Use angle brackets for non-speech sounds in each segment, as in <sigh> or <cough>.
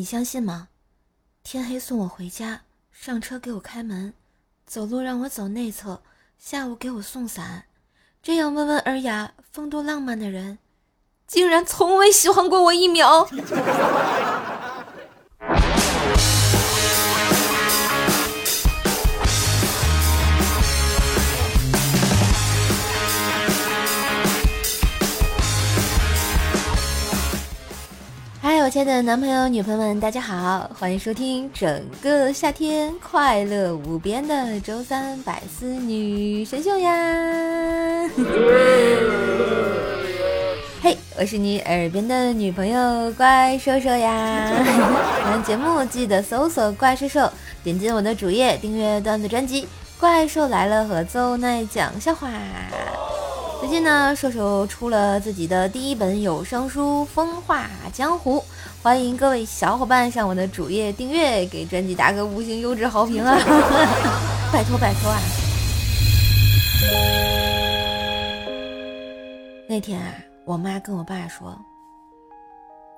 你相信吗？天黑送我回家，上车给我开门，走路让我走内侧，下午给我送伞，这样温文尔雅、风度浪漫的人，竟然从未喜欢过我一秒。嗨，我亲爱的男朋友、女朋友们，大家好，欢迎收听整个夏天快乐无边的周三百思女神秀呀！<laughs> 嘿，我是你耳边的女朋友怪兽兽呀！喜欢节目记得搜索“怪兽兽”，点击我的主页订阅段子专辑《怪兽来了》和邹奈讲笑话。最近呢，射手出了自己的第一本有声书《风化江湖》，欢迎各位小伙伴上我的主页订阅，给专辑打个五星优质好评啊！<laughs> 拜托拜托啊！那天啊，我妈跟我爸说：“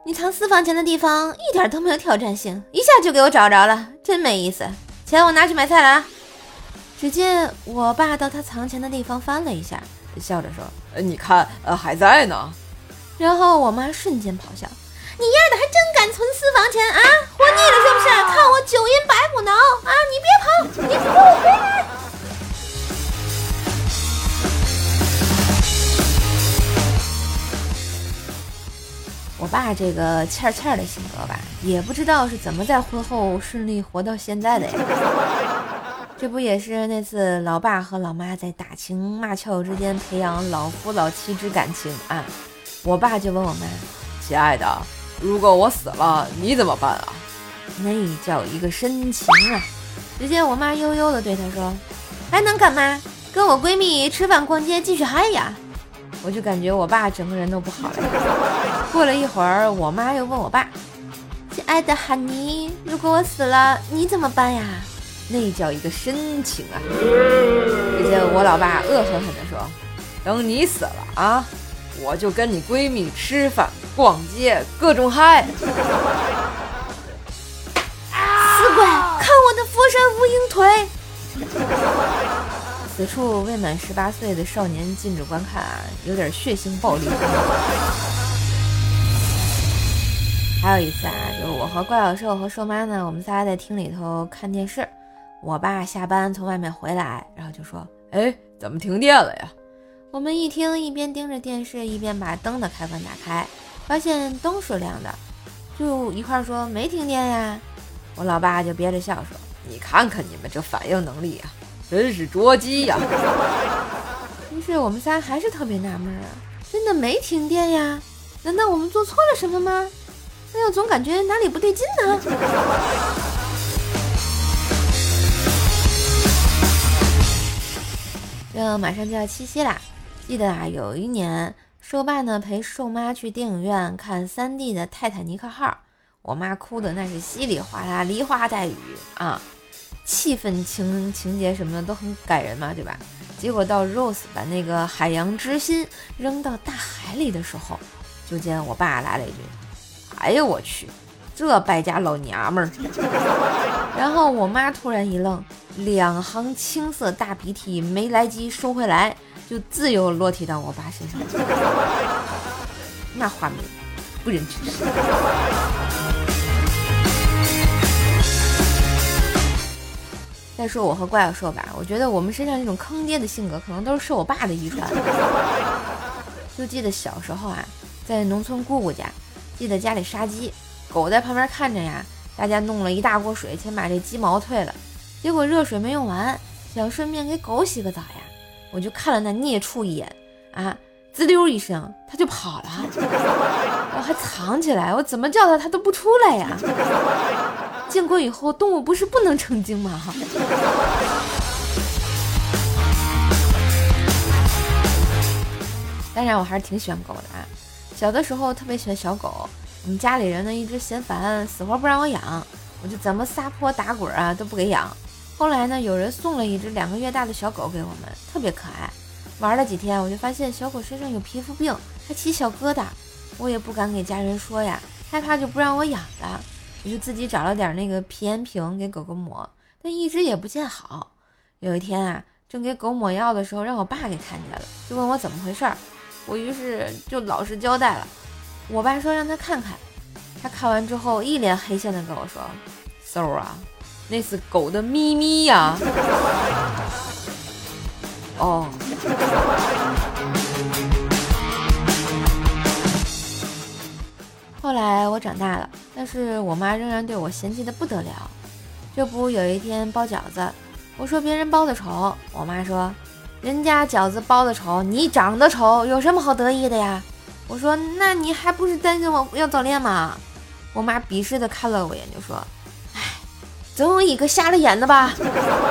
你藏私房钱的地方一点都没有挑战性，一下就给我找着了，真没意思。钱我拿去买菜了啊！”只见我爸到他藏钱的地方翻了一下。笑着说：“呃，你看，呃，还在呢。”然后我妈瞬间咆哮：“你丫的还真敢存私房钱啊！活腻了是不是？看我九阴白骨挠啊！你别跑，你给我回来！”我爸这个欠欠的性格吧，也不知道是怎么在婚后顺利活到现在的呀。这不也是那次老爸和老妈在打情骂俏之间培养老夫老妻之感情啊？我爸就问我妈：“亲爱的，如果我死了，你怎么办啊？”那叫一个深情啊！只见我妈悠悠地对他说：“还能干嘛？跟我闺蜜吃饭逛街继续嗨呀！”我就感觉我爸整个人都不好了。过了一会儿，我妈又问我爸：“亲爱的哈尼，如果我死了，你怎么办呀？”那叫一个深情啊！只见我老爸恶狠狠地说：“等你死了啊，我就跟你闺蜜吃饭、逛街，各种嗨！”死鬼，看我的佛山无影腿！此处未满十八岁的少年禁止观看啊，有点血腥暴力。还有一次啊，就是我和怪小兽和兽妈呢，我们仨在厅里头看电视。我爸下班从外面回来，然后就说：“哎，怎么停电了呀？”我们一听，一边盯着电视，一边把灯的开关打开，发现灯是亮的，就一块说：“没停电呀。”我老爸就憋着笑说：“你看看你们这反应能力啊，真是捉鸡呀！”于是我们仨还是特别纳闷啊，真的没停电呀？难道我们做错了什么吗？哎呦，总感觉哪里不对劲呢。这马上就要七夕啦！记得啊，有一年兽爸呢陪兽妈去电影院看 3D 的《泰坦尼克号》，我妈哭的那是稀里哗啦、梨花带雨啊，气氛情情节什么的都很感人嘛，对吧？结果到 Rose 把那个海洋之心扔到大海里的时候，就见我爸来了一句：“哎呦我去，这败家老娘们儿！” <laughs> 然后我妈突然一愣。两行青色大鼻涕没来及收回来，就自由落体到我爸身上。<laughs> 那画面不忍直视。<laughs> 再说我和怪兽吧，我觉得我们身上这种坑爹的性格，可能都是受我爸的遗传。就记得小时候啊，在农村姑姑家，记得家里杀鸡，狗在旁边看着呀，大家弄了一大锅水，先把这鸡毛退了。结果热水没用完，想顺便给狗洗个澡呀，我就看了那孽畜一眼，啊，滋溜一声，它就跑了，<laughs> 我还藏起来，我怎么叫它它都不出来呀。建国以后，动物不是不能成精吗？<laughs> 当然，我还是挺喜欢狗的啊，小的时候特别喜欢小狗，我们家里人呢一直嫌烦，死活不让我养，我就怎么撒泼打滚啊都不给养。后来呢，有人送了一只两个月大的小狗给我们，特别可爱。玩了几天，我就发现小狗身上有皮肤病，还起小疙瘩。我也不敢给家人说呀，害怕就不让我养了。我就自己找了点那个皮炎平给狗狗抹，但一直也不见好。有一天啊，正给狗抹药的时候，让我爸给看见了，就问我怎么回事儿。我于是就老实交代了。我爸说让他看看，他看完之后一脸黑线的跟我说：“so 啊，那是狗的咪咪呀。”哦。后来我长大了，但是我妈仍然对我嫌弃的不得了。这不有一天包饺子，我说别人包的丑，我妈说人家饺子包的丑，你长得丑，有什么好得意的呀？我说那你还不是担心我要早恋吗？我妈鄙视的看了我一眼，就说：“哎，总有一个瞎了眼的吧？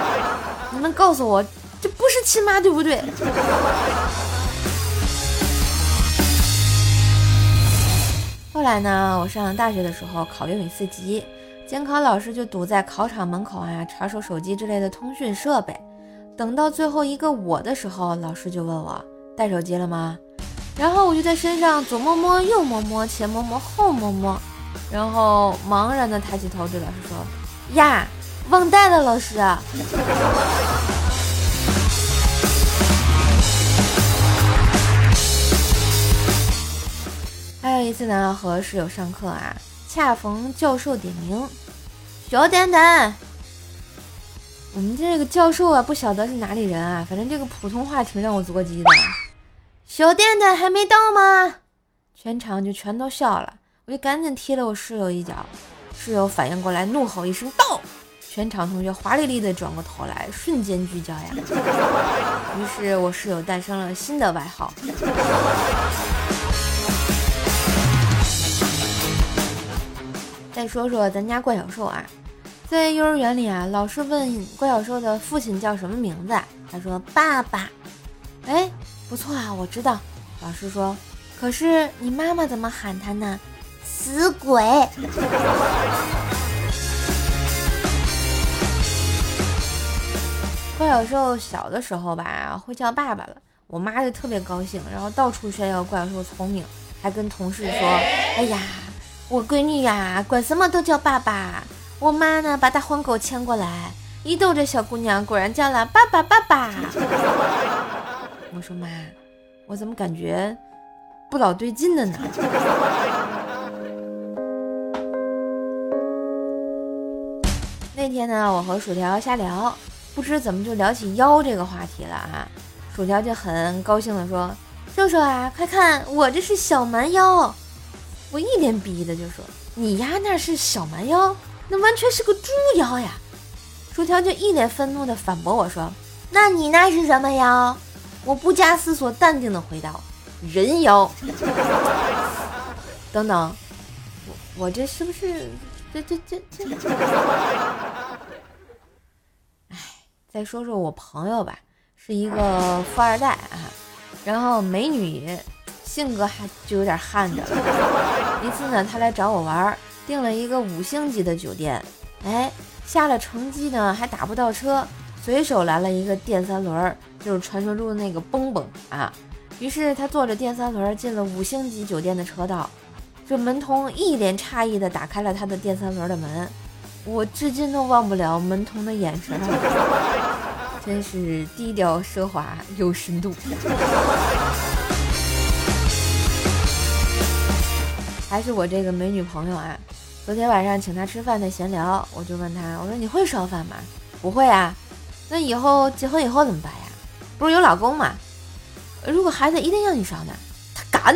<laughs> 你们告诉我，这不是亲妈对不对？”后来呢，我上大学的时候考英语四级，监考老师就堵在考场门口啊，查收手机之类的通讯设备。等到最后一个我的时候，老师就问我带手机了吗？然后我就在身上左摸摸，右摸摸，前摸摸，后摸摸，然后茫然的抬起头对老师说：“呀，忘带了，老师。<laughs> ”还有一次呢，和室友上课啊，恰逢教授点名，小点点。我们这个教授啊，不晓得是哪里人啊，反正这个普通话挺让我着急的。小点点还没到吗？全场就全都笑了，我就赶紧踢了我室友一脚。室友反应过来，怒吼一声到，全场同学华丽丽的转过头来，瞬间聚焦呀。<laughs> 于是我室友诞生了新的外号。再说说咱家怪小兽啊，在幼儿园里啊，老师问怪小兽的父亲叫什么名字，他说爸爸。哎，不错啊，我知道。老师说，可是你妈妈怎么喊他呢？死鬼。怪小兽小的时候吧，会叫爸爸了，我妈就特别高兴，然后到处炫耀怪小兽聪明，还跟同事说，哎呀。我闺女呀，管什么都叫爸爸。我妈呢，把大黄狗牵过来，一逗这小姑娘，果然叫了爸爸爸爸。我说妈，我怎么感觉不老对劲的呢？<laughs> 那天呢，我和薯条瞎聊，不知怎么就聊起腰这个话题了啊。薯条就很高兴的说：“瘦瘦啊，快看，我这是小蛮腰。”我一脸鄙夷的就说：“你丫那是小蛮腰，那完全是个猪腰呀！”薯条就一脸愤怒的反驳我说：“那你那是什么腰？”我不加思索，淡定的回道：“人妖。”等等，我我这是不是这这这这？哎，再说说我朋友吧，是一个富二代啊，然后美女。性格还就有点悍着了。一次呢，他来找我玩，订了一个五星级的酒店。哎，下了乘机呢，还打不到车，随手来了一个电三轮，就是传说中的那个蹦蹦啊。于是他坐着电三轮进了五星级酒店的车道。这门童一脸诧异地打开了他的电三轮的门，我至今都忘不了门童的眼神，真是低调奢华有深度。还是我这个美女朋友啊，昨天晚上请她吃饭在闲聊，我就问她，我说你会烧饭吗？不会啊，那以后结婚以后怎么办呀？不是有老公吗？如果孩子一定要你烧呢？他敢，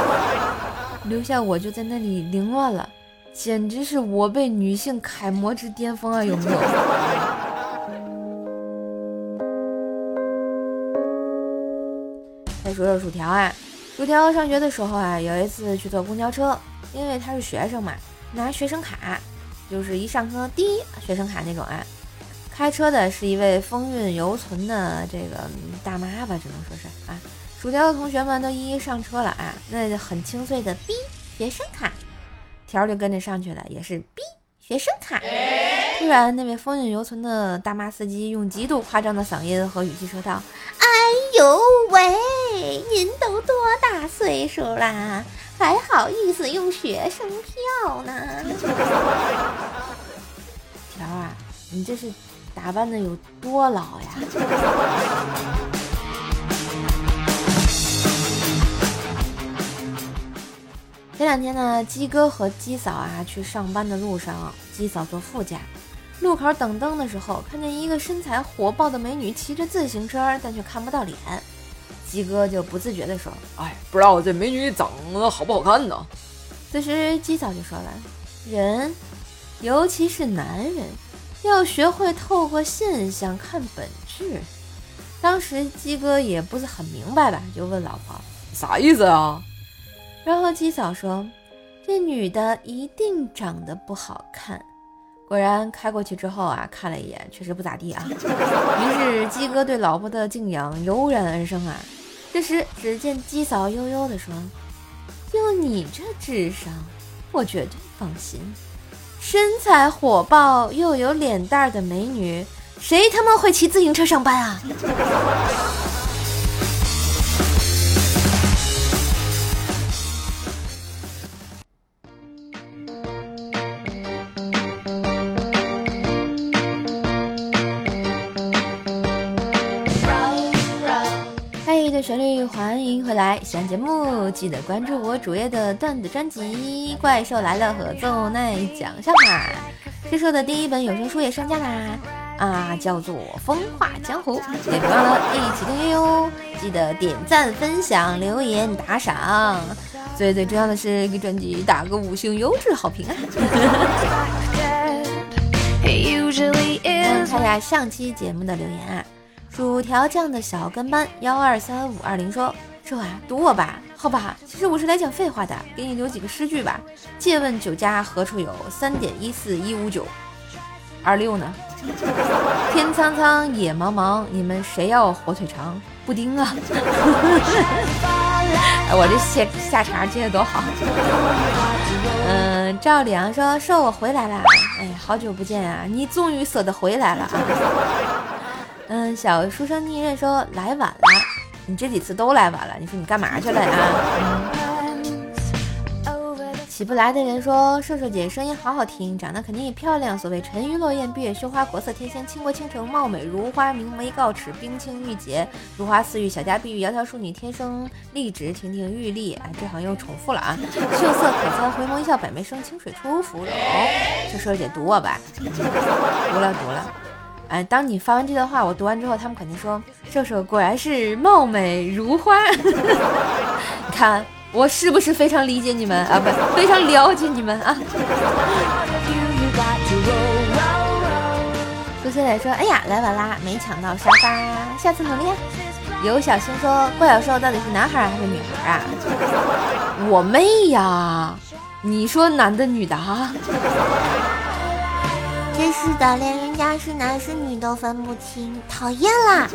<laughs> 留下我就在那里凌乱了，简直是我被女性楷模之巅峰啊，有没有？<laughs> 再说说薯条啊。薯条上学的时候啊，有一次去坐公交车，因为他是学生嘛，拿学生卡，就是一上车滴学生卡那种啊。开车的是一位风韵犹存的这个大妈吧，只能说是啊。薯条的同学们都一一上车了啊，那很清脆的逼学生卡，条就跟着上去了，也是逼学生卡。突然，那位风韵犹存的大妈司机用极度夸张的嗓音和语气说道：“哎呦喂！”您都多大岁数啦，还好意思用学生票呢？<laughs> 条啊，你这是打扮的有多老呀？<laughs> 前两天呢，鸡哥和鸡嫂啊去上班的路上，鸡嫂坐副驾，路口等灯的时候，看见一个身材火爆的美女骑着自行车，但却看不到脸。鸡哥就不自觉地说：“哎，不知道这美女长得好不好看呢？”此时鸡嫂就说了：“人，尤其是男人，要学会透过现象看本质。”当时鸡哥也不是很明白吧，就问老婆：“啥意思啊？”然后鸡嫂说：“这女的一定长得不好看。”果然开过去之后啊，看了一眼，确实不咋地啊。<laughs> 于是鸡哥对老婆的敬仰油然而生啊。这时只见鸡嫂悠悠地说：“就你这智商，我绝对放心。身材火爆又有脸蛋的美女，谁他妈会骑自行车上班啊？”喜欢节目记得关注我主页的段子专辑《怪兽来了》和奏奈讲笑话。这是我的第一本有声书也上架啦，啊，叫做《风化江湖》，<laughs> 也别忘了一起订阅哟！记得点赞、分享、留言、打赏，最最重要的是给专辑打个五星优质好评啊！<laughs> 看一下上期节目的留言啊。薯条酱的小跟班幺二三五二零说：“说啊，赌我吧，好吧。其实我是来讲废话的，给你留几个诗句吧。借问酒家何处有？三点一四一五九二六呢？<laughs> 天苍苍，野茫茫，你们谁要火腿肠？布丁啊！<laughs> 哎，我这下下茬接的多好。嗯，赵良说：说我回来了，哎，好久不见啊，你终于舍得回来了啊。”嗯，小书生逆刃说来晚了，你这几次都来晚了，你说你干嘛去了呀？起不来的人说瘦瘦姐声音好好听，长得肯定也漂亮。所谓沉鱼落雁，闭月羞花，国色天香，倾国倾城，貌美如花，明眉皓齿，冰清玉洁，如花似玉，小家碧玉，窈窕淑女，天生丽质，亭亭玉立。哎，这好像又重复了啊！秀色可餐，回眸一笑百媚生，清水出芙蓉。这瘦瘦姐读我吧，读了读了。哎，当你发完这段话，我读完之后，他们肯定说：“瘦瘦果然是貌美如花。<laughs> ”你看我是不是非常理解你们啊？不，非常了解你们啊。苏西磊说：“哎呀，来晚啦，没抢到沙发，下次努力。”有小新说：“怪小兽到底是男孩还是女孩啊？” <laughs> 我妹呀！你说男的女的啊？真是的，连人家是男是女都分不清，讨厌啦！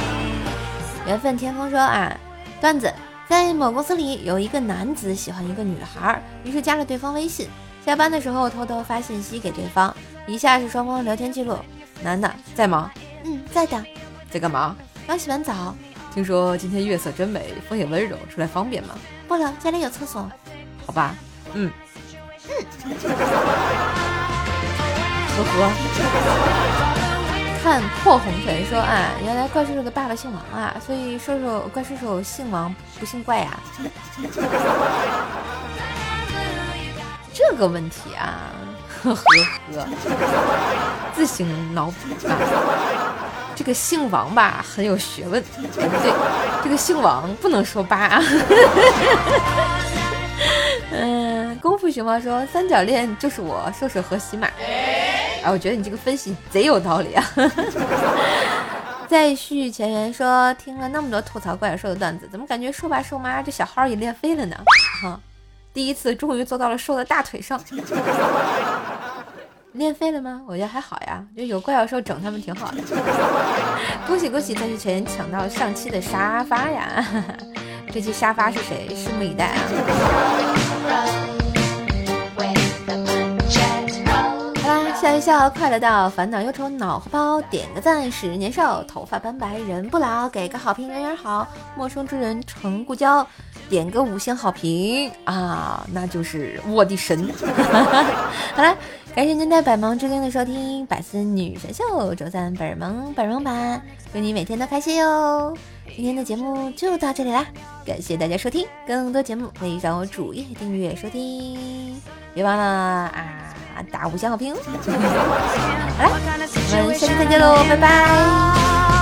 <laughs> 缘分天风说啊，段子在某公司里有一个男子喜欢一个女孩，于是加了对方微信，下班的时候偷偷发信息给对方。以下是双方聊天记录：男的在吗？嗯，在的。在干嘛？刚洗完澡。听说今天月色真美，风也温柔，出来方便吗？不了，家里有厕所。好吧。嗯。嗯。呵呵，看破红尘说啊，原来怪叔叔的爸爸姓王啊，所以叔叔怪叔叔姓王不姓怪呀。这个问题啊，呵呵呵，自行脑补啊。这个姓王吧，很有学问。哎，不对，这个姓王不能说八。嗯，功夫熊猫说三角恋就是我瘦瘦和喜马。哎，我觉得你这个分析贼有道理啊！<laughs> 再续前缘说，听了那么多吐槽怪兽的段子，怎么感觉瘦爸瘦妈这小号也练废了呢？哈，第一次终于坐到了瘦的大腿上，<laughs> 练废了吗？我觉得还好呀，就有怪兽整他们挺好的。<laughs> 恭喜恭喜，再续前缘抢到上期的沙发呀！这期沙发是谁？拭目以待啊！下笑一笑，快乐到烦恼忧愁脑后包，点个赞使人年少，头发斑白人不老，给个好评人缘好，陌生之人成故交，点个五星好评啊，那就是我的神。<laughs> 好了，感谢您在百忙之中的收听，百思女神秀周三本萌本萌版，祝你每天都开心哟。今天的节目就到这里啦，感谢大家收听，更多节目可以上我主页订阅收听，别忘了啊打五星好评。<laughs> 好了，我们下期再见喽，拜拜。